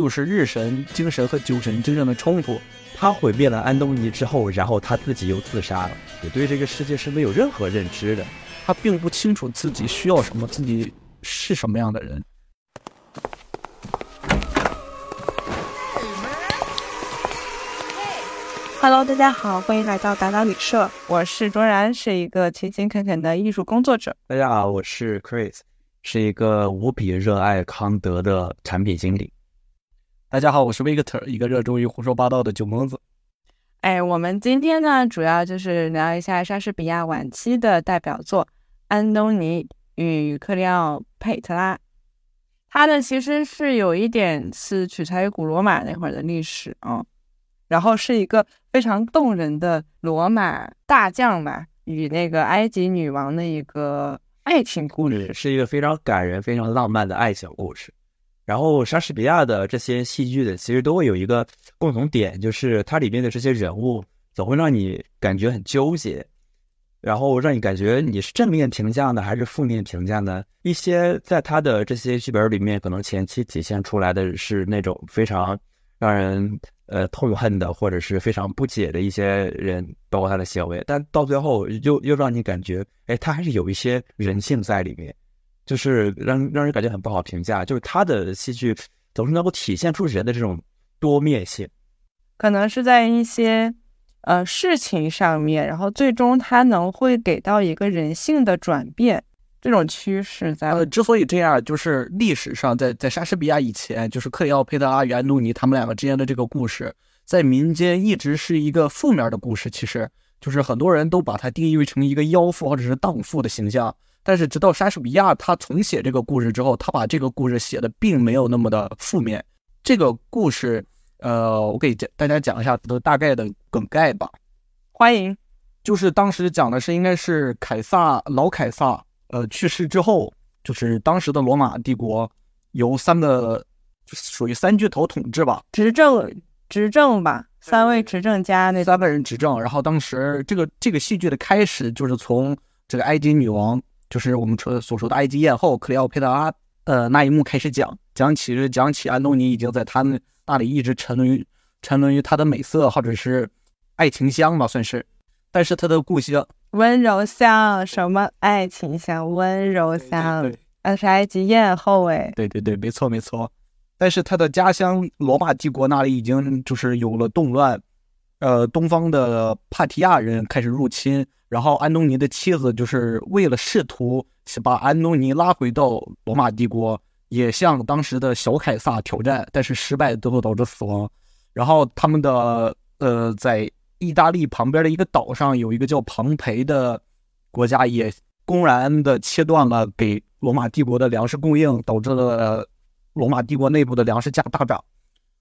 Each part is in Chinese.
就是日神精神和酒神真正的冲突。他毁灭了安东尼之后，然后他自己又自杀了，也对这个世界是没有任何认知的。他并不清楚自己需要什么，自己是什么样的人。Hello，大家好，欢迎来到达达旅社，我是卓然，是一个勤勤恳恳的艺术工作者。大家好，我是 Chris，是一个无比热爱康德的产品经理。大家好，我是 Victor，一个热衷于胡说八道的酒蒙子。哎，我们今天呢，主要就是聊一下莎士比亚晚期的代表作《安东尼与克里奥佩特拉》。它呢，其实是有一点是取材于古罗马那会儿的历史啊，然后是一个非常动人的罗马大将吧与那个埃及女王的一个爱情故事，是一个非常感人、非常浪漫的爱情故事。然后莎士比亚的这些戏剧的，其实都会有一个共同点，就是它里面的这些人物总会让你感觉很纠结，然后让你感觉你是正面评价呢，还是负面评价呢？一些在他的这些剧本里面，可能前期体现出来的是那种非常让人呃痛恨的，或者是非常不解的一些人，包括他的行为，但到最后又又让你感觉，哎，他还是有一些人性在里面。就是让让人感觉很不好评价，就是他的戏剧总是能够体现出人的这种多面性，可能是在一些呃事情上面，然后最终他能会给到一个人性的转变这种趋势在。呃，之所以这样，就是历史上在在莎士比亚以前，就是克里奥佩特拉与安东尼他们两个之间的这个故事，在民间一直是一个负面的故事，其实就是很多人都把它定义为成一个妖妇或者是荡妇的形象。但是直到莎士比亚他重写这个故事之后，他把这个故事写的并没有那么的负面。这个故事，呃，我给大家讲一下的大概的梗概吧。欢迎，就是当时讲的是应该是凯撒老凯撒，呃，去世之后，就是当时的罗马帝国由三个属于三巨头统治吧，执政执政吧，三位执政家那三个人执政。然后当时这个这个戏剧的开始就是从这个埃及女王。就是我们说所说的埃及艳后克里奥佩特拉，呃，那一幕开始讲，讲起是讲起安东尼已经在他们那里一直沉沦于沉沦于他的美色或者是爱情香吧，算是。但是他的故乡温柔乡什么爱情香温柔乡，那是埃及艳后哎，对对对，没错没错。但是他的家乡罗马帝国那里已经就是有了动乱，呃，东方的帕提亚人开始入侵。然后安东尼的妻子就是为了试图把安东尼拉回到罗马帝国，也向当时的小凯撒挑战，但是失败，最后导致死亡。然后他们的呃，在意大利旁边的一个岛上有一个叫庞培的国家，也公然的切断了给罗马帝国的粮食供应，导致了罗马帝国内部的粮食价大涨。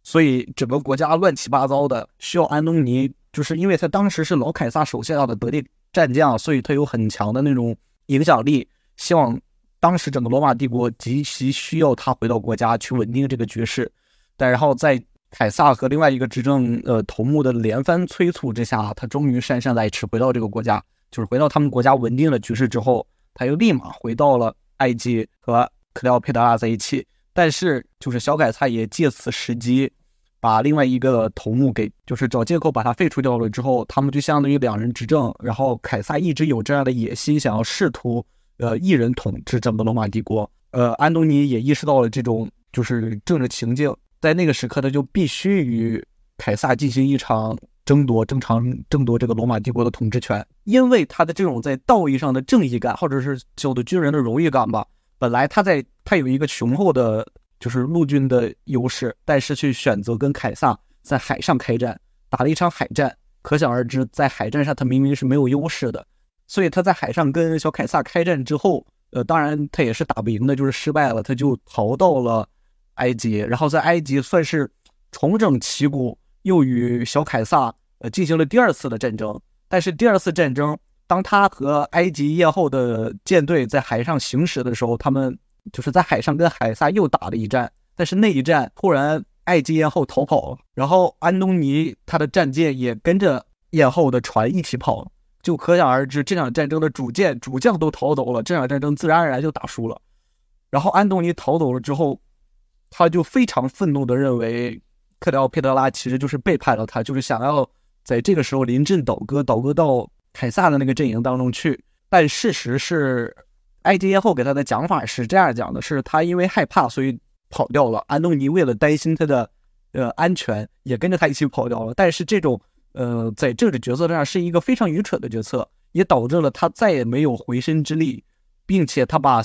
所以整个国家乱七八糟的，需要安东尼，就是因为他当时是老凯撒手下的得力。战将，所以他有很强的那种影响力。希望当时整个罗马帝国极其需要他回到国家去稳定这个局势。但然后在凯撒和另外一个执政呃头目的连番催促之下，他终于姗姗来迟回到这个国家，就是回到他们国家稳定了局势之后，他又立马回到了埃及和克里奥佩特拉在一起。但是就是小凯撒也借此时机。把另外一个头目给，就是找借口把他废除掉了之后，他们就相当于两人执政。然后凯撒一直有这样的野心，想要试图呃一人统治整个罗马帝国。呃，安东尼也意识到了这种就是政治情境，在那个时刻他就必须与凯撒进行一场争夺，争长争夺这个罗马帝国的统治权。因为他的这种在道义上的正义感，或者是叫做军人的荣誉感吧，本来他在他有一个雄厚的。就是陆军的优势，但是去选择跟凯撒在海上开战，打了一场海战。可想而知，在海战上他明明是没有优势的，所以他在海上跟小凯撒开战之后，呃，当然他也是打不赢的，就是失败了，他就逃到了埃及，然后在埃及算是重整旗鼓，又与小凯撒呃进行了第二次的战争。但是第二次战争，当他和埃及艳后的舰队在海上行驶的时候，他们。就是在海上跟海撒又打了一战，但是那一战突然埃及艳后逃跑了，然后安东尼他的战舰也跟着艳后的船一起跑了，就可想而知这场战争的主舰主将都逃走了，这场战争自然而然就打输了。然后安东尼逃走了之后，他就非常愤怒的认为克里奥佩特拉其实就是背叛了他，就是想要在这个时候临阵倒戈，倒戈到凯撒的那个阵营当中去。但事实是，埃及艳后给他的讲法是这样讲的：是他因为害怕，所以跑掉了。安东尼为了担心他的呃安全，也跟着他一起跑掉了。但是这种呃在政治决策上是一个非常愚蠢的决策，也导致了他再也没有回身之力，并且他把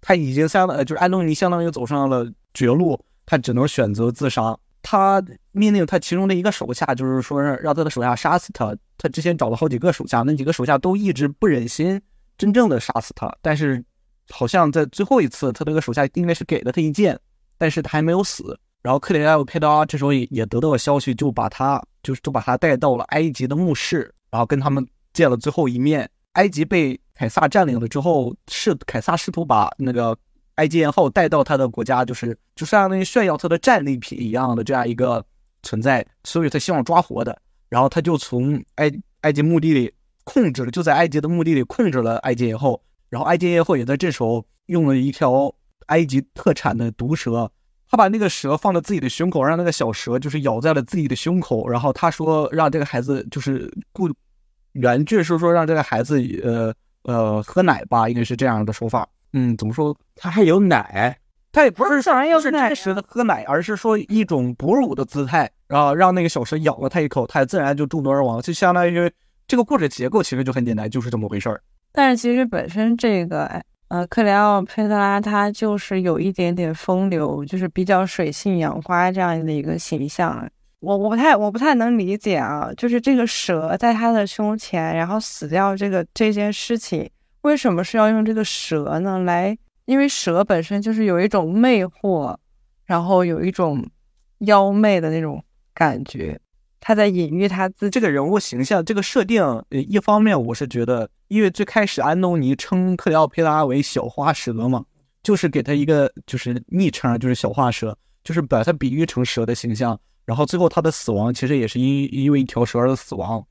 他已经相当就是安东尼相当于走上了绝路，他只能选择自杀。他命令他其中的一个手下，就是说让让他的手下杀死他。他之前找了好几个手下，那几个手下都一直不忍心真正的杀死他。但是好像在最后一次，他那个手下应该是给了他一剑，但是他还没有死。然后克里奥佩特拉这时候也也得到了消息，就把他就是就把他带到了埃及的墓室，然后跟他们见了最后一面。埃及被凯撒占领了之后，是凯撒试图把那个。埃及艳后带到他的国家，就是就相当于炫耀他的战利品一样的这样一个存在，所以他希望抓活的。然后他就从埃埃及墓地里控制了，就在埃及的墓地里控制了埃及艳后。然后埃及艳后也在这时候用了一条埃及特产的毒蛇，他把那个蛇放在自己的胸口，让那个小蛇就是咬在了自己的胸口。然后他说让这个孩子就是故原句是说让这个孩子呃呃喝奶吧，应该是这样的说法。嗯，怎么说？他还有奶，他也不是想要是真实的喝奶，而是说一种哺乳的姿态，然后让那个小蛇咬了他一口，他也自然就中毒而亡。就相当于这个故事结构其实就很简单，就是这么回事儿。但是其实本身这个呃克里奥佩特拉他就是有一点点风流，就是比较水性杨花这样的一个形象。我我不太我不太能理解啊，就是这个蛇在他的胸前，然后死掉这个这件事情。为什么是要用这个蛇呢？来，因为蛇本身就是有一种魅惑，然后有一种妖媚的那种感觉，他在隐喻他自己这个人物形象，这个设定。呃，一方面我是觉得，因为最开始安东尼称克里奥佩拉为小花蛇嘛，就是给他一个就是昵称，就是小花蛇，就是把它比喻成蛇的形象。然后最后他的死亡其实也是因因为一条蛇而死亡。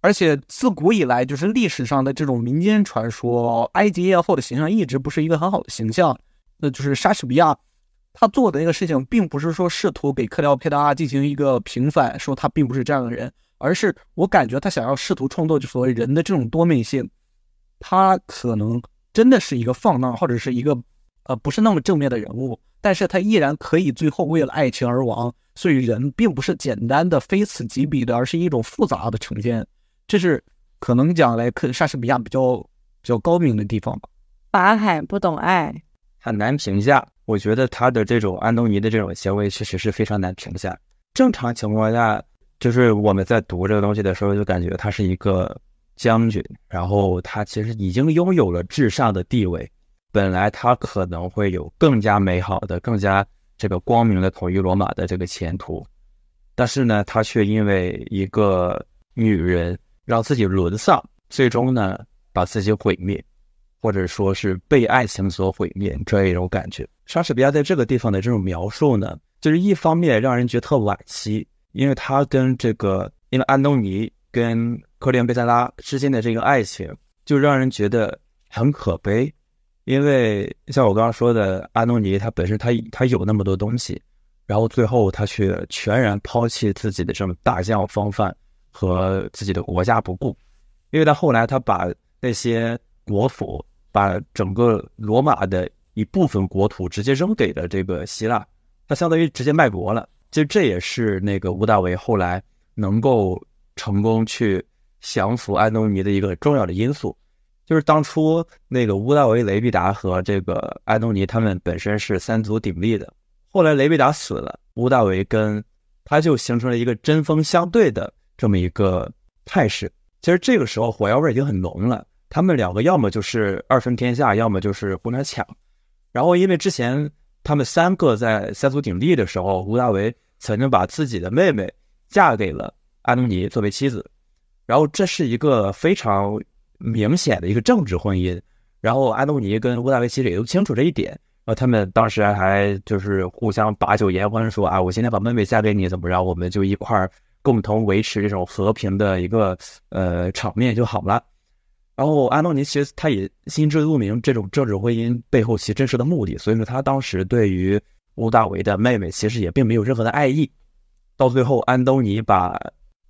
而且自古以来，就是历史上的这种民间传说，埃及艳后的形象一直不是一个很好的形象。那就是莎士比亚他做的那个事情，并不是说试图给克里奥佩特拉进行一个平反，说他并不是这样的人，而是我感觉他想要试图创作就所谓人的这种多面性。他可能真的是一个放荡或者是一个呃不是那么正面的人物，但是他依然可以最后为了爱情而亡。所以人并不是简单的非此即彼的，而是一种复杂的呈现。这是可能讲来，克莎士比亚比较比较高明的地方吧。法海不懂爱，很难评价。我觉得他的这种安东尼的这种行为，确实是非常难评价。正常情况下，就是我们在读这个东西的时候，就感觉他是一个将军，然后他其实已经拥有了至上的地位，本来他可能会有更加美好的、更加这个光明的统一罗马的这个前途，但是呢，他却因为一个女人。让自己沦丧，最终呢把自己毁灭，或者说是被爱情所毁灭这一种感觉。莎士比亚在这个地方的这种描述呢，就是一方面让人觉得特惋惜，因为他跟这个，因为安东尼跟克里昂贝塞拉之间的这个爱情，就让人觉得很可悲。因为像我刚刚说的，安东尼他本身他他有那么多东西，然后最后他却全然抛弃自己的这种大将风范。和自己的国家不顾，因为他后来他把那些国府，把整个罗马的一部分国土直接扔给了这个希腊，他相当于直接卖国了。其实这也是那个屋大维后来能够成功去降服安东尼的一个重要的因素，就是当初那个屋大维、雷必达和这个安东尼他们本身是三足鼎立的，后来雷必达死了，屋大维跟他就形成了一个针锋相对的。这么一个态势，其实这个时候火药味已经很浓了。他们两个要么就是二分天下，要么就是互相抢。然后因为之前他们三个在三足鼎立的时候，吴大维曾经把自己的妹妹嫁给了安东尼作为妻子，然后这是一个非常明显的一个政治婚姻。然后安东尼跟吴大维其实也都清楚这一点，然后他们当时还就是互相把酒言欢，说啊，我今天把妹妹嫁给你怎么着，我们就一块儿。共同维持这种和平的一个呃场面就好了。然后安东尼其实他也心知肚明这种政治婚姻背后其真实的目的，所以说他当时对于屋大维的妹妹，其实也并没有任何的爱意。到最后，安东尼把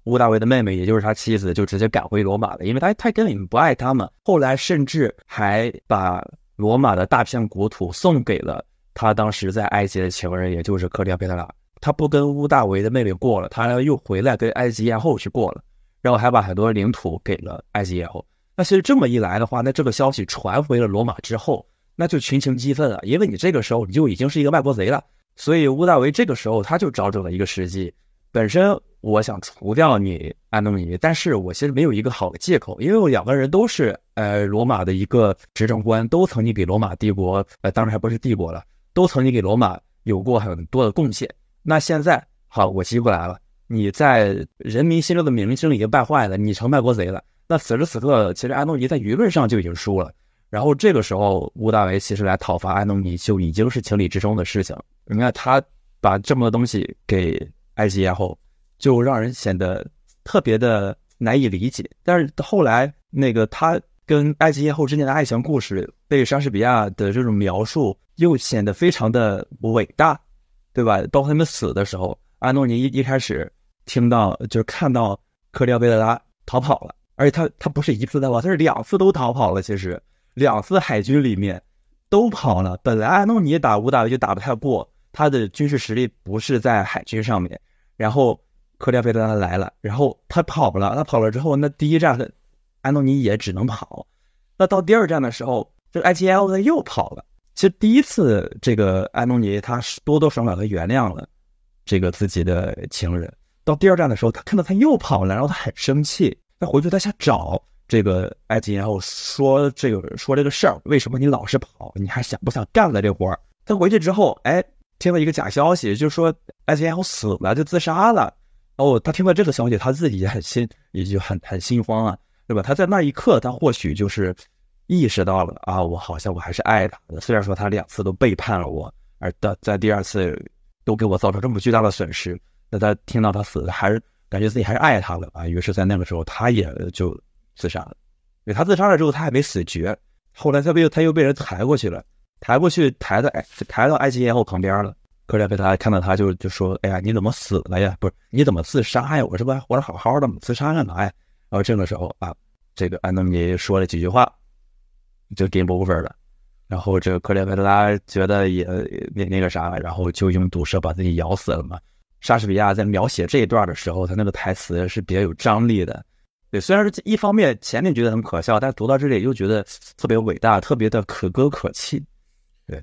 屋大维的妹妹，也就是他妻子，就直接赶回罗马了，因为他他根本不爱他们。后来甚至还把罗马的大片国土送给了他当时在埃及的情人，也就是克里奥佩特拉。他不跟屋大维的妹妹过了，他又回来跟埃及艳后去过了，然后还把很多领土给了埃及艳后。那其实这么一来的话，那这个消息传回了罗马之后，那就群情激愤啊，因为你这个时候你就已经是一个卖国贼了。所以屋大维这个时候他就找准了一个时机，本身我想除掉你安东尼，但是我其实没有一个好的借口，因为我两个人都是呃罗马的一个执政官，都曾经给罗马帝国，呃当然还不是帝国了，都曾经给罗马有过很多的贡献。那现在好，我机会来了，你在人民心中的名声已经败坏了，你成卖国贼了。那此时此刻，其实安东尼在舆论上就已经输了。然后这个时候，屋大维其实来讨伐安东尼就已经是情理之中的事情。你看他把这么多东西给埃及艳后，就让人显得特别的难以理解。但是后来那个他跟埃及艳后之间的爱情故事，被莎士比亚的这种描述又显得非常的伟大。对吧？包括他们死的时候，安东尼一一开始听到就是看到克里奥贝特拉逃跑了，而且他他不是一次逃跑，他是两次都逃跑了。其实两次海军里面都跑了。本来安东尼打乌大维就打不太过，他的军事实力不是在海军上面。然后克里奥贝特拉来了，然后他跑了。他跑了之后，那第一站安东尼也只能跑。那到第二站的时候，这个埃及 L 他又跑了。其实第一次，这个安东尼他多多少少他原谅了这个自己的情人。到第二站的时候，他看到他又跑了，然后他很生气。他回去他想找这个埃及，然后说这个说这个事儿，为什么你老是跑？你还想不想干了这活儿？他回去之后，哎，听了一个假消息，就说埃及然后死了，就自杀了。哦，他听到这个消息，他自己也很心，也就很很心慌啊，对吧？他在那一刻，他或许就是。意识到了啊，我好像我还是爱他的，虽然说他两次都背叛了我，而的在第二次都给我造成这么巨大的损失，那他听到他死了，还是感觉自己还是爱他的啊。于是，在那个时候，他也就自杀了。对他自杀了之后，他还没死绝，后来他被他又被人抬过去了，抬过去抬到哎抬到埃及艳后旁边了。克里奥佩特拉看到他就就说：“哎呀，你怎么死了呀？不是你怎么自杀呀？我这不活得好好的吗？自杀干嘛呀？”然后这个时候啊，这个安东尼说了几句话。就 game over 了，然后这个克列佩特拉觉得也那那个啥，然后就用毒蛇把自己咬死了嘛。莎士比亚在描写这一段的时候，他那个台词是比较有张力的。对，虽然是一方面前面觉得很可笑，但读到这里又觉得特别伟大，特别的可歌可泣。对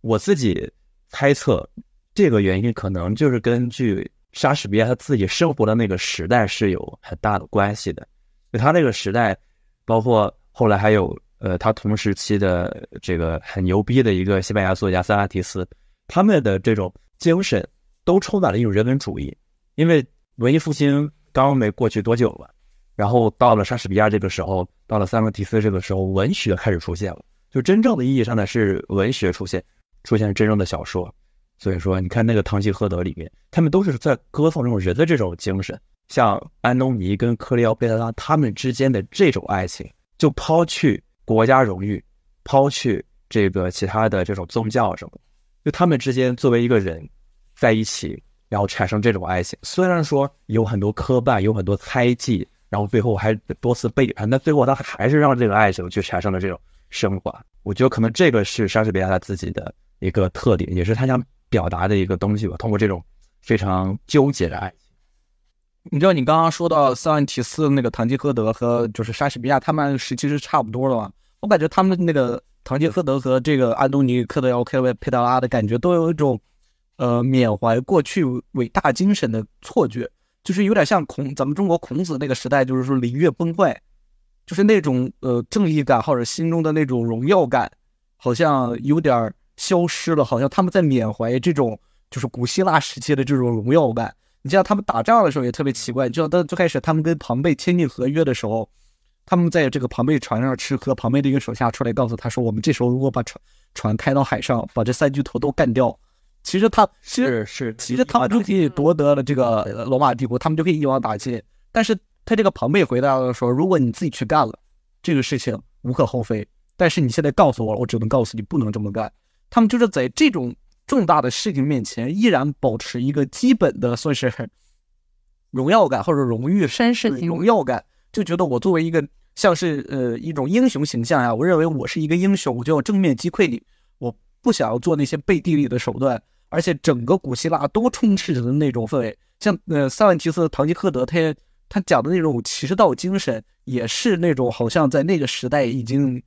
我自己猜测，这个原因可能就是根据莎士比亚他自己生活的那个时代是有很大的关系的。他那个时代，包括后来还有。呃，他同时期的这个很牛逼的一个西班牙作家塞拉提斯，他们的这种精神都充满了一种人文主义。因为文艺复兴刚没过去多久了，然后到了莎士比亚这个时候，到了塞拉提斯这个时候，文学开始出现了，就真正的意义上呢是文学出现，出现真正的小说。所以说，你看那个《堂吉诃德》里面，他们都是在歌颂这种人的这种精神，像安东尼跟克利奥贝拉他们之间的这种爱情，就抛去。国家荣誉，抛去这个其他的这种宗教什么，就他们之间作为一个人在一起，然后产生这种爱情，虽然说有很多磕绊，有很多猜忌，然后最后还多次背叛，但最后他还是让这个爱情去产生了这种升华。我觉得可能这个是莎士比亚他自己的一个特点，也是他想表达的一个东西吧。通过这种非常纠结的爱情。你知道你刚刚说到塞万提斯那个《堂吉诃德》和就是莎士比亚他们时期是差不多的嘛？我感觉他们那个《堂吉诃德》和这个安东尼·克德奥克维佩达拉的感觉都有一种呃缅怀过去伟大精神的错觉，就是有点像孔咱们中国孔子那个时代，就是说礼乐崩坏，就是那种呃正义感或者心中的那种荣耀感，好像有点消失了，好像他们在缅怀这种就是古希腊时期的这种荣耀感。你像他们打仗的时候也特别奇怪，就到最开始他们跟庞贝签订合约的时候，他们在这个庞贝船上吃喝，庞贝的一个手下出来告诉他说：“我们这时候如果把船船开到海上，把这三巨头都干掉，其实他其实是其实他们就可以夺得了这个罗马帝国，他们就可以一网打尽。但是他这个庞贝回答了说：如果你自己去干了这个事情无可厚非，但是你现在告诉我了，我只能告诉你不能这么干。他们就是在这种重大的事情面前，依然保持一个基本的算是荣耀感或者荣誉绅士对型荣耀感，就觉得我作为一个像是呃一种英雄形象呀，我认为我是一个英雄，我就要正面击溃你，我不想要做那些背地里的手段，而且整个古希腊都充斥着的那种氛围，像呃塞万提斯、堂吉诃德，他也他讲的那种骑士道精神，也是那种好像在那个时代已经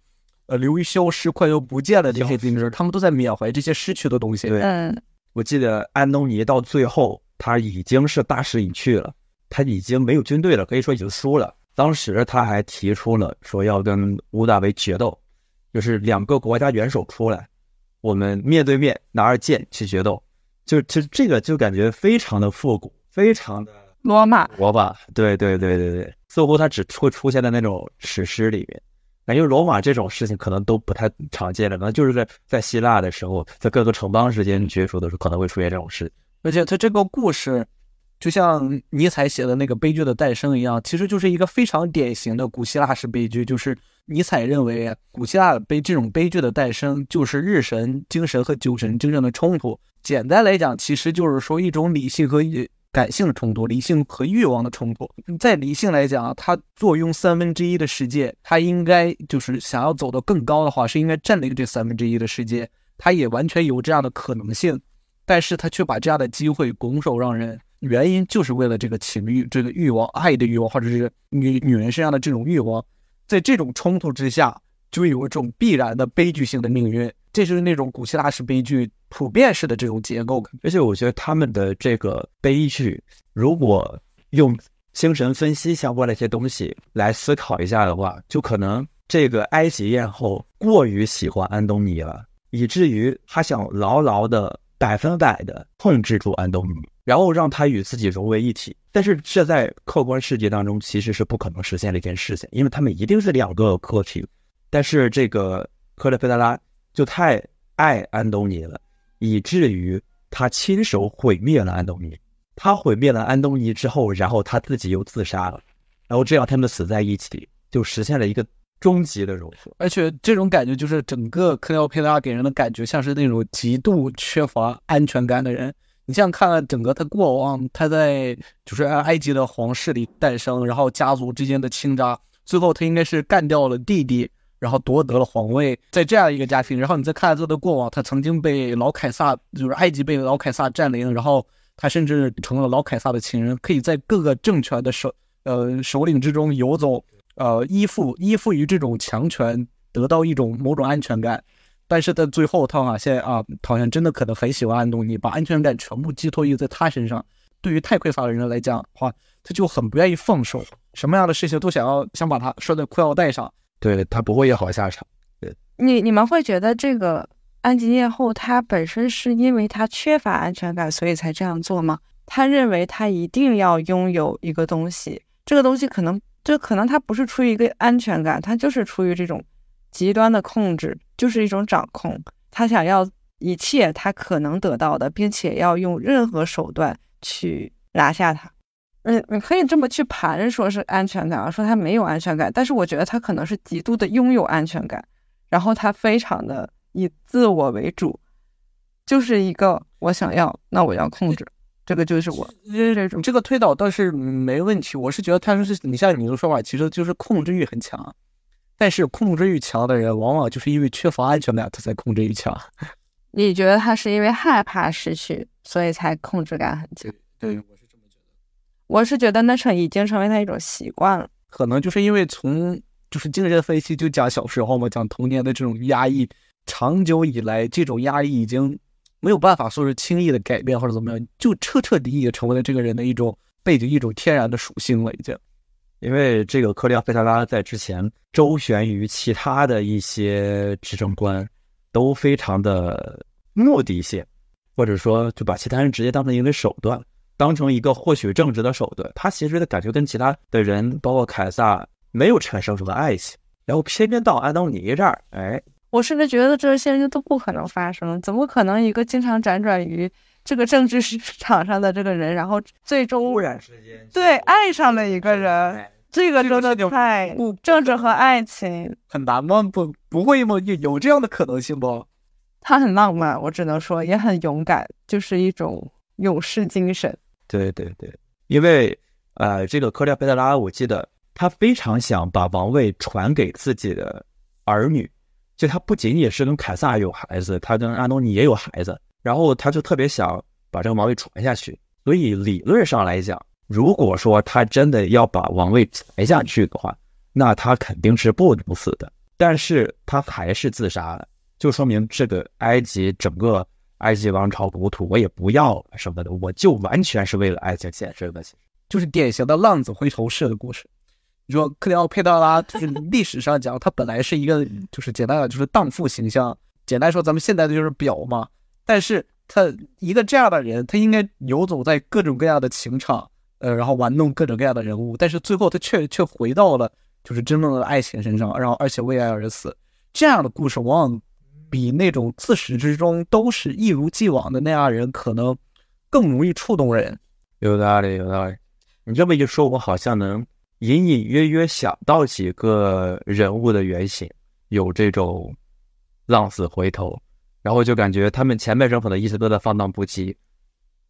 呃流于消失、快要不见了这些精神，他们都在缅怀这些失去的东西。对嗯，我记得安东尼到最后他已经是大势已去了，他已经没有军队了，可以说已经输了。当时他还提出了说要跟乌大维决斗，就是两个国家元首出来，我们面对面拿着剑去决斗。就就这个就感觉非常的复古，非常的罗马，罗马。对对对对对，似乎它只会出现在那种史诗里面。感觉罗马这种事情可能都不太常见了，可能就是在在希腊的时候，在各个城邦之间角逐的时候，可能会出现这种事。而且它这个故事，就像尼采写的那个《悲剧的诞生》一样，其实就是一个非常典型的古希腊式悲剧。就是尼采认为，古希腊的悲这种悲剧的诞生，就是日神精神和酒神精神的冲突。简单来讲，其实就是说一种理性和感性的冲突，理性和欲望的冲突。在理性来讲，他坐拥三分之一的世界，他应该就是想要走得更高的话，是应该占领这三分之一的世界。他也完全有这样的可能性。但是他却把这样的机会拱手让人，原因就是为了这个情欲、这个欲望、爱的欲望，或者是女女人身上的这种欲望，在这种冲突之下，就有一种必然的悲剧性的命运。这就是那种古希腊式悲剧普遍式的这种结构。而且我觉得他们的这个悲剧，如果用精神分析相关的一些东西来思考一下的话，就可能这个埃及艳后过于喜欢安东尼了，以至于他想牢牢的。百分百的控制住安东尼，然后让他与自己融为一体。但是这在客观世界当中其实是不可能实现的一件事情，因为他们一定是两个个体。但是这个克雷佩德拉就太爱安东尼了，以至于他亲手毁灭了安东尼。他毁灭了安东尼之后，然后他自己又自杀了，然后这样他们死在一起，就实现了一个。终极的融合，而且这种感觉就是整个克里奥佩拉给人的感觉像是那种极度缺乏安全感的人。你像看了整个他过往，他在就是埃及的皇室里诞生，然后家族之间的倾轧，最后他应该是干掉了弟弟，然后夺得了皇位，在这样一个家庭，然后你再看他的过往，他曾经被老凯撒，就是埃及被老凯撒占领，然后他甚至成了老凯撒的情人，可以在各个政权的首呃首领之中游走。呃，依附依附于这种强权，得到一种某种安全感，但是在最后，他好像啊，好像真的可能很喜欢安东尼，把安全感全部寄托于在他身上。对于太匮乏的人来讲的话，他就很不愿意放手，什么样的事情都想要想把他拴在裤腰带上，对他不会有好下场。对你，你们会觉得这个安吉艳后他本身是因为他缺乏安全感，所以才这样做吗？他认为他一定要拥有一个东西，这个东西可能。就可能他不是出于一个安全感，他就是出于这种极端的控制，就是一种掌控。他想要一切他可能得到的，并且要用任何手段去拿下他。嗯，你可以这么去盘，说是安全感啊，说他没有安全感，但是我觉得他可能是极度的拥有安全感，然后他非常的以自我为主，就是一个我想要，那我要控制。这个就是我这种这个推导倒是没问题，我是觉得他是你像你的说法，其实就是控制欲很强，但是控制欲强的人往往就是因为缺乏安全感，他才控制欲强。你觉得他是因为害怕失去，所以才控制感很强？对，我是这么觉得。我是觉得那成已经成为他一种习惯了，可能就是因为从就是精神分析就讲小时候嘛，讲童年的这种压抑，长久以来这种压抑已经。没有办法说是轻易的改变或者怎么样，就彻彻底底成为了这个人的一种背景、一种天然的属性了，已经。因为这个克里奥佩特拉在之前周旋于其他的一些执政官，都非常的目的性，或者说就把其他人直接当成一个手段，当成一个获取政治的手段。他其实的感觉跟其他的人，包括凯撒，没有产生什么爱情，然后偏偏到安东尼这儿，哎。我甚至觉得这些人都不可能发生，怎么可能一个经常辗转于这个政治市 场上的这个人，然后最终突然之间对爱上了一个人，这个真的太政治和爱情很难吗？不不会吗？有有这样的可能性不？他很浪漫，我只能说也很勇敢，就是一种勇士精神。对对对，因为呃，这个科特拉，我记得他非常想把王位传给自己的儿女，就他不仅仅是跟凯撒有孩子，他跟安东尼也有孩子，然后他就特别想把这个王位传下去。所以理论上来讲，如果说他真的要把王位传下去的话，那他肯定是不能死的。但是他还是自杀了，就说明这个埃及整个埃及王朝国土我也不要什么的，我就完全是为了爱情献身的。其实就是典型的浪子回头式的故事。你说克里奥佩特拉，就是历史上讲，他本来是一个就是简单的就是荡妇形象，简单说咱们现在的就是婊嘛。但是他一个这样的人，他应该游走在各种各样的情场，呃，然后玩弄各种各样的人物，但是最后他却却回到了。就是真正的爱情身上，然后而且为爱而死，这样的故事往往比那种自始至终都是一如既往的那样人可能更容易触动人。有道理，有道理。你这么一说，我好像能隐隐约约想到几个人物的原型，有这种浪子回头，然后就感觉他们前半生可能一直都在放荡不羁。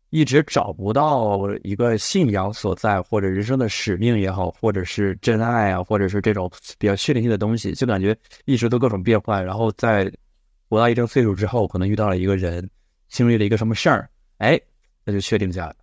一直找不到一个信仰所在，或者人生的使命也好，或者是真爱啊，或者是这种比较确定性的东西，就感觉一直都各种变换。然后在活到一定岁数之后，可能遇到了一个人，经历了一个什么事儿，哎，那就确定下来，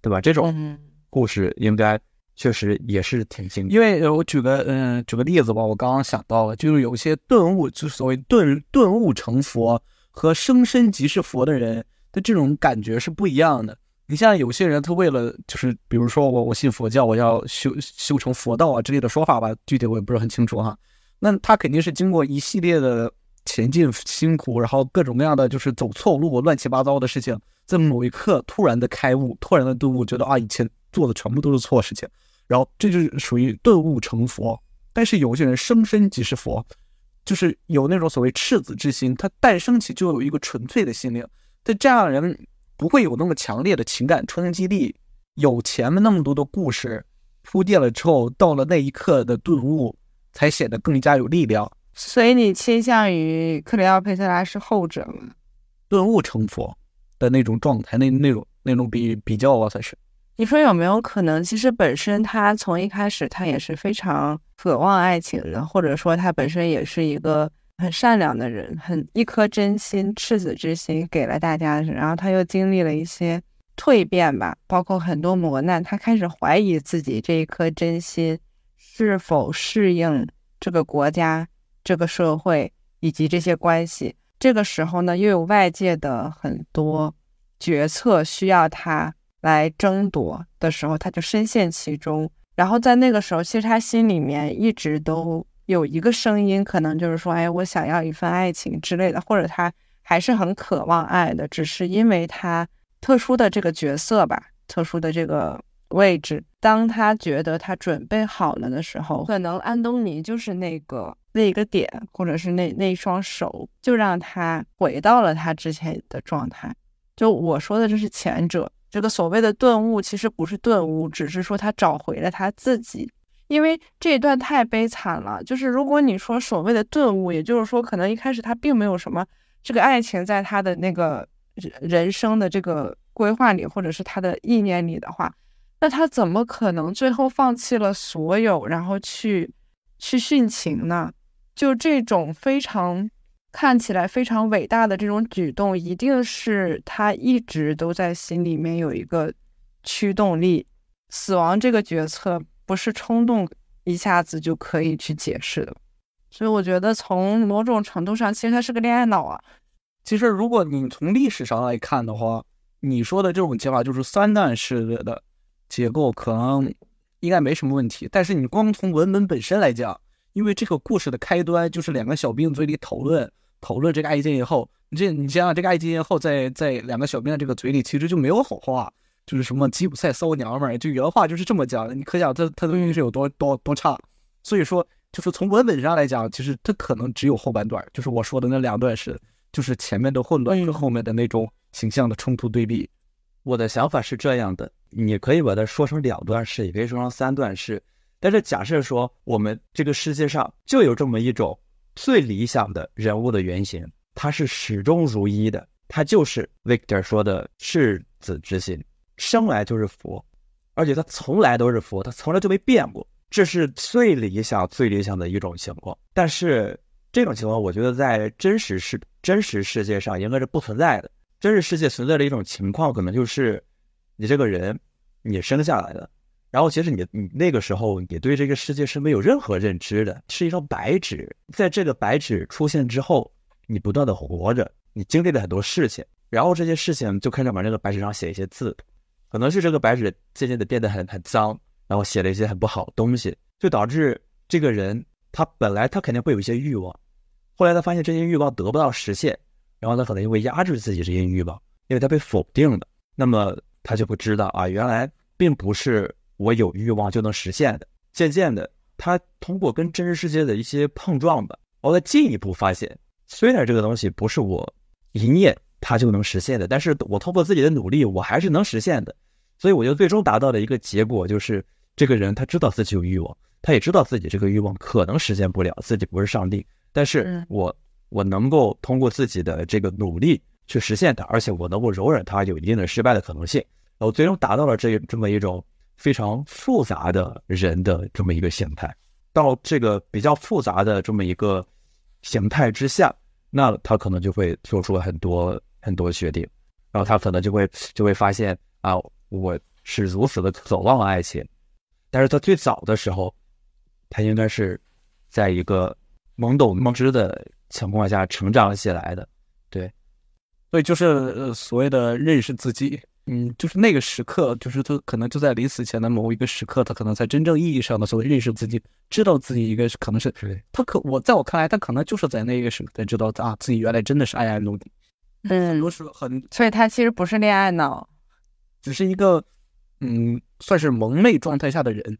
对吧？这种故事应该确实也是挺经典。因为我举个嗯举个例子吧，我刚刚想到了，就是有些顿悟，就所谓顿顿悟成佛和生身即是佛的人。的这种感觉是不一样的。你像有些人，他为了就是，比如说我我信佛教，我要修修成佛道啊之类的说法吧，具体我也不是很清楚哈。那他肯定是经过一系列的前进辛苦，然后各种各样的就是走错路、乱七八糟的事情，在某一刻突然的开悟，突然的顿悟，觉得啊以前做的全部都是错事情，然后这就是属于顿悟成佛。但是有些人生身即是佛，就是有那种所谓赤子之心，他诞生起就有一个纯粹的心灵。这这样的人不会有那么强烈的情感冲击力，有前面那么多的故事铺垫了之后，到了那一刻的顿悟，才显得更加有力量。所以你倾向于克里奥佩特拉是后者吗？顿悟成佛的那种状态，那那种那种比比较啊，算是。你说有没有可能，其实本身他从一开始他也是非常渴望爱情的，或者说他本身也是一个。很善良的人，很一颗真心、赤子之心给了大家，然后他又经历了一些蜕变吧，包括很多磨难，他开始怀疑自己这一颗真心是否适应这个国家、这个社会以及这些关系。这个时候呢，又有外界的很多决策需要他来争夺的时候，他就深陷其中。然后在那个时候，其实他心里面一直都。有一个声音，可能就是说，哎，我想要一份爱情之类的，或者他还是很渴望爱的，只是因为他特殊的这个角色吧，特殊的这个位置。当他觉得他准备好了的时候，可能安东尼就是那个那一个点，或者是那那一双手，就让他回到了他之前的状态。就我说的，这是前者，这个所谓的顿悟，其实不是顿悟，只是说他找回了他自己。因为这一段太悲惨了，就是如果你说所谓的顿悟，也就是说可能一开始他并没有什么这个爱情在他的那个人生的这个规划里，或者是他的意念里的话，那他怎么可能最后放弃了所有，然后去去殉情呢？就这种非常看起来非常伟大的这种举动，一定是他一直都在心里面有一个驱动力，死亡这个决策。不是冲动一下子就可以去解释的，所以我觉得从某种程度上，其实他是个恋爱脑啊。其实如果你从历史上来看的话，你说的这种解法就是三段式的结构，可能应该没什么问题。但是你光从文本本身来讲，因为这个故事的开端就是两个小兵嘴里讨论讨论这个爱情以后，你这你想想这个爱情以后，在在两个小兵的这个嘴里，其实就没有好话。就是什么吉普赛骚娘们儿，就原话就是这么讲的。你可想他他的运是有多多多差。所以说，就是从文本上来讲，其实他可能只有后半段，就是我说的那两段是，就是前面的混乱和后面的那种形象的冲突对比。我的想法是这样的，你可以把它说成两段式，也可以说成三段式。但是假设说我们这个世界上就有这么一种最理想的人物的原型。他是始终如一的，他就是 Victor 说的赤子之心，生来就是佛，而且他从来都是佛，他从来就没变过，这是最理想、最理想的一种情况。但是这种情况，我觉得在真实世真实世界上应该是不存在的。真实世界存在的一种情况，可能就是你这个人，你生下来的。然后，其实你你那个时候，你对这个世界是没有任何认知的，是一张白纸。在这个白纸出现之后，你不断的活着，你经历了很多事情，然后这些事情就开始往这个白纸上写一些字，可能是这个白纸渐渐的变得很很脏，然后写了一些很不好的东西，就导致这个人他本来他肯定会有一些欲望，后来他发现这些欲望得不到实现，然后他可能就会压制自己这些欲望，因为他被否定了，那么他就会知道啊，原来并不是。我有欲望就能实现的。渐渐的，他通过跟真实世界的一些碰撞吧，我再进一步发现，虽然这个东西不是我一念它就能实现的，但是我通过自己的努力，我还是能实现的。所以，我就最终达到的一个结果，就是这个人他知道自己有欲望，他也知道自己这个欲望可能实现不了，自己不是上帝，但是我我能够通过自己的这个努力去实现它，而且我能够容忍它有一定的失败的可能性，然后最终达到了这这么一种。非常复杂的人的这么一个形态，到这个比较复杂的这么一个形态之下，那他可能就会做出很多很多决定，然后他可能就会就会发现啊，我是如此的渴望爱情，但是他最早的时候，他应该是在一个懵懂无知的情况下成长起来的，对，所以就是所谓的认识自己。嗯，就是那个时刻，就是他可能就在临死前的某一个时刻，他可能才真正意义上的所谓认识自己，知道自己一个可能是他可我在我看来，他可能就是在那个时刻才知道啊，自己原来真的是爱爱努力。嗯，多是很，所以他其实不是恋爱脑，只是一个嗯，算是蒙昧状态下的人，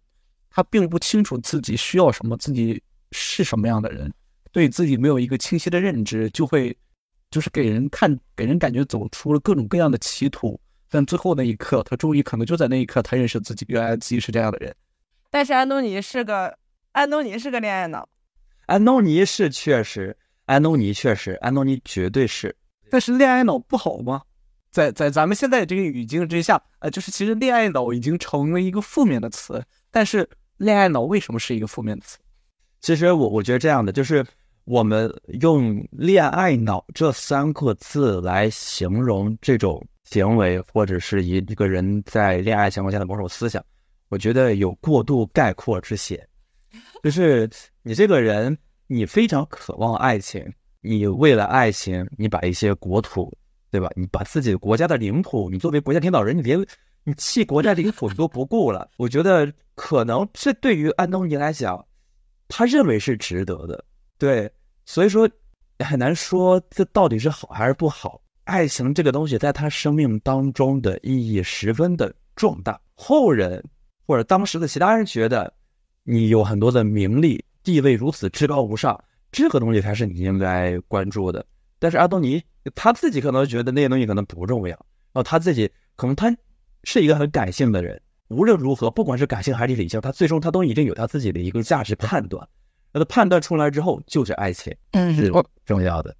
他并不清楚自己需要什么，自己是什么样的人，对自己没有一个清晰的认知，就会就是给人看，给人感觉走出了各种各样的歧途。但最后那一刻，他终于可能就在那一刻，他认识自己，原来自己是这样的人。但是安东尼是个安东尼是个恋爱脑，安东尼是确实，安东尼确实，安东尼绝对是。但是恋爱脑不好吗？在在咱们现在这个语境之下，呃，就是其实恋爱脑已经成为一个负面的词。但是恋爱脑为什么是一个负面词？其实我我觉得这样的，就是我们用恋爱脑这三个字来形容这种。行为或者是一一个人在恋爱情况下的某种思想，我觉得有过度概括之嫌。就是你这个人，你非常渴望爱情，你为了爱情，你把一些国土，对吧？你把自己国家的领土，你作为国家领导人，你连你弃国家领土你都不顾了。我觉得可能这对于安东尼来讲，他认为是值得的。对，所以说很难说这到底是好还是不好。爱情这个东西，在他生命当中的意义十分的重大。后人或者当时的其他人觉得，你有很多的名利地位如此至高无上，这个东西才是你应该关注的。但是阿东尼他自己可能觉得那些东西可能不重要，然后他自己可能他是一个很感性的人。无论如何，不管是感性还是理性，他最终他都一定有他自己的一个价值判断。那他判断出来之后，就是爱情，嗯，是重要的。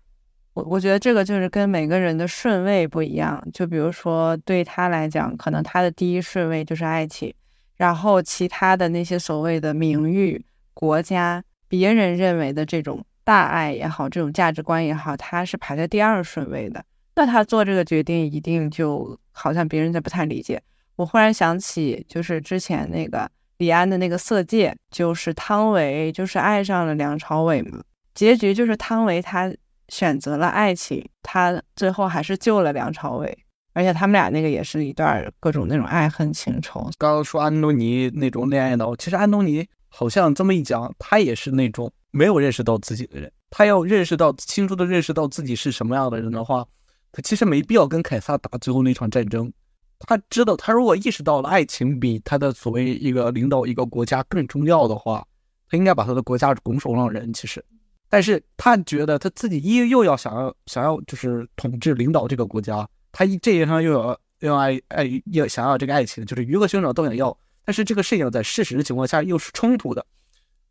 我觉得这个就是跟每个人的顺位不一样，就比如说对他来讲，可能他的第一顺位就是爱情，然后其他的那些所谓的名誉、国家、别人认为的这种大爱也好，这种价值观也好，他是排在第二顺位的。那他做这个决定，一定就好像别人在不太理解。我忽然想起，就是之前那个李安的那个《色戒》，就是汤唯就是爱上了梁朝伟嘛，结局就是汤唯他。选择了爱情，他最后还是救了梁朝伟，而且他们俩那个也是一段各种那种爱恨情仇。刚刚说安东尼那种恋爱脑，其实安东尼好像这么一讲，他也是那种没有认识到自己的人。他要认识到清楚的认识到自己是什么样的人的话，他其实没必要跟凯撒打最后那场战争。他知道，他如果意识到了爱情比他的所谓一个领导一个国家更重要的话，他应该把他的国家拱手让人。其实。但是他觉得他自己一又要想要想要就是统治领导这个国家，他一这一上又要又要爱爱要想要这个爱情，就是鱼和熊掌都想要。但是这个事情在事实的情况下又是冲突的，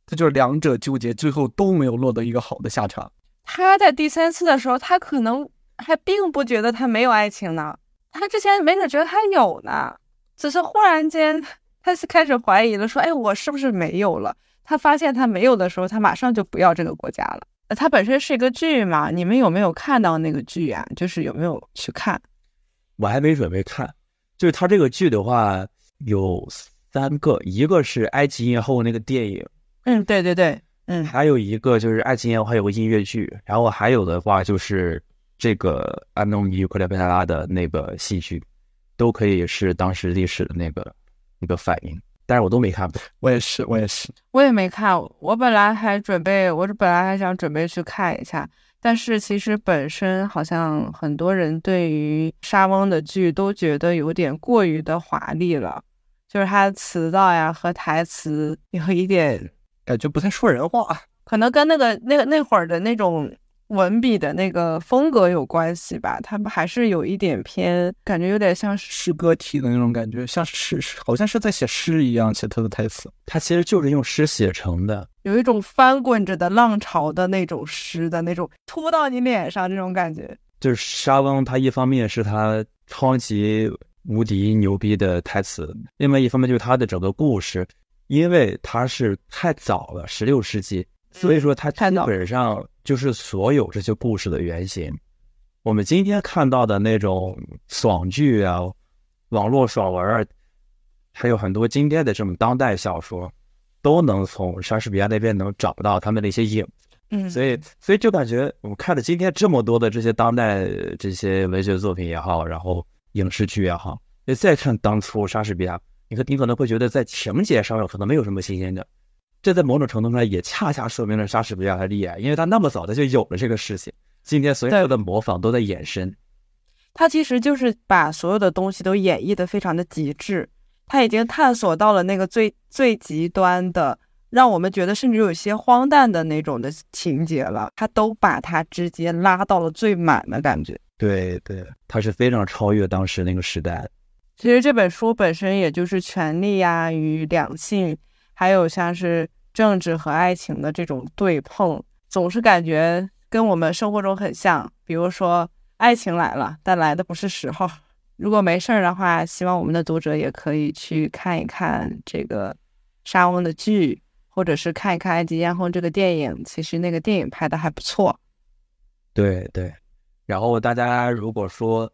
他就是两者纠结，最后都没有落得一个好的下场。他在第三次的时候，他可能还并不觉得他没有爱情呢，他之前没准觉得他有呢，只是忽然间他是开始怀疑了，说，哎，我是不是没有了？他发现他没有的时候，他马上就不要这个国家了。它本身是一个剧嘛，你们有没有看到那个剧啊？就是有没有去看？我还没准备看。就是它这个剧的话有三个，一个是《埃及艳后》那个电影，嗯，对对对，嗯，还有一个就是《埃及艳后》还有个音乐剧，然后还有的话就是这个安东尼·克莱佩特拉的那个戏剧，都可以是当时历史的那个一个反应。但是我都没看，我也是，我也是，我也没看。我本来还准备，我本来还想准备去看一下。但是其实本身好像很多人对于沙翁的剧都觉得有点过于的华丽了，就是他词道呀和台词有一点感觉不太说人话，可能跟那个那个那会儿的那种。文笔的那个风格有关系吧，他们还是有一点偏，感觉有点像诗歌体的那种感觉，像是，好像是在写诗一样写他的台词。他其实就是用诗写成的，有一种翻滚着的浪潮的那种诗的那种扑到你脸上这种感觉。就是沙翁，他一方面是他超级无敌牛逼的台词，另外一方面就是他的整个故事，因为他是太早了，十六世纪。所以说，他基本上就是所有这些故事的原型。我们今天看到的那种爽剧啊、网络爽文啊，还有很多经典的这种当代小说，都能从莎士比亚那边能找到他们的一些影。嗯，所以，所以就感觉我们看了今天这么多的这些当代这些文学作品也好，然后影视剧也好，你再看当初莎士比亚，你可你可能会觉得在情节上可能没有什么新鲜的。这在某种程度上也恰恰说明了莎士比亚的厉害，因为他那么早他就有了这个事情。今天所有的模仿都在延伸，他其实就是把所有的东西都演绎的非常的极致，他已经探索到了那个最最极端的，让我们觉得甚至有些荒诞的那种的情节了，他都把它直接拉到了最满的感觉。对对，他是非常超越当时那个时代。其实这本书本身也就是权力呀与两性。还有像是政治和爱情的这种对碰，总是感觉跟我们生活中很像。比如说，爱情来了，但来的不是时候。如果没事儿的话，希望我们的读者也可以去看一看这个莎翁的剧，或者是看一看《埃及艳后》这个电影。其实那个电影拍的还不错。对对，然后大家如果说。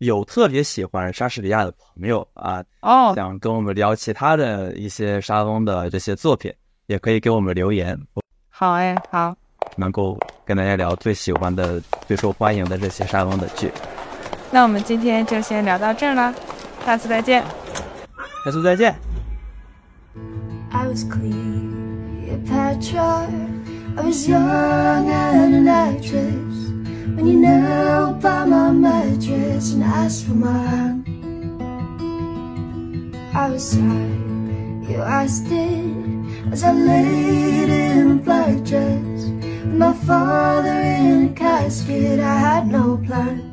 有特别喜欢莎士比亚的朋友啊，哦，想跟我们聊其他的一些莎翁的这些作品，也可以给我们留言。好哎，好，能够跟大家聊最喜欢的、最受欢迎的这些莎翁的剧。那我们今天就先聊到这儿了，下次再见。下次再见。When you knelt by my mattress and asked for hand. I was tired, you asked it as I laid in a black dress. With my father in a casket, I had no plans.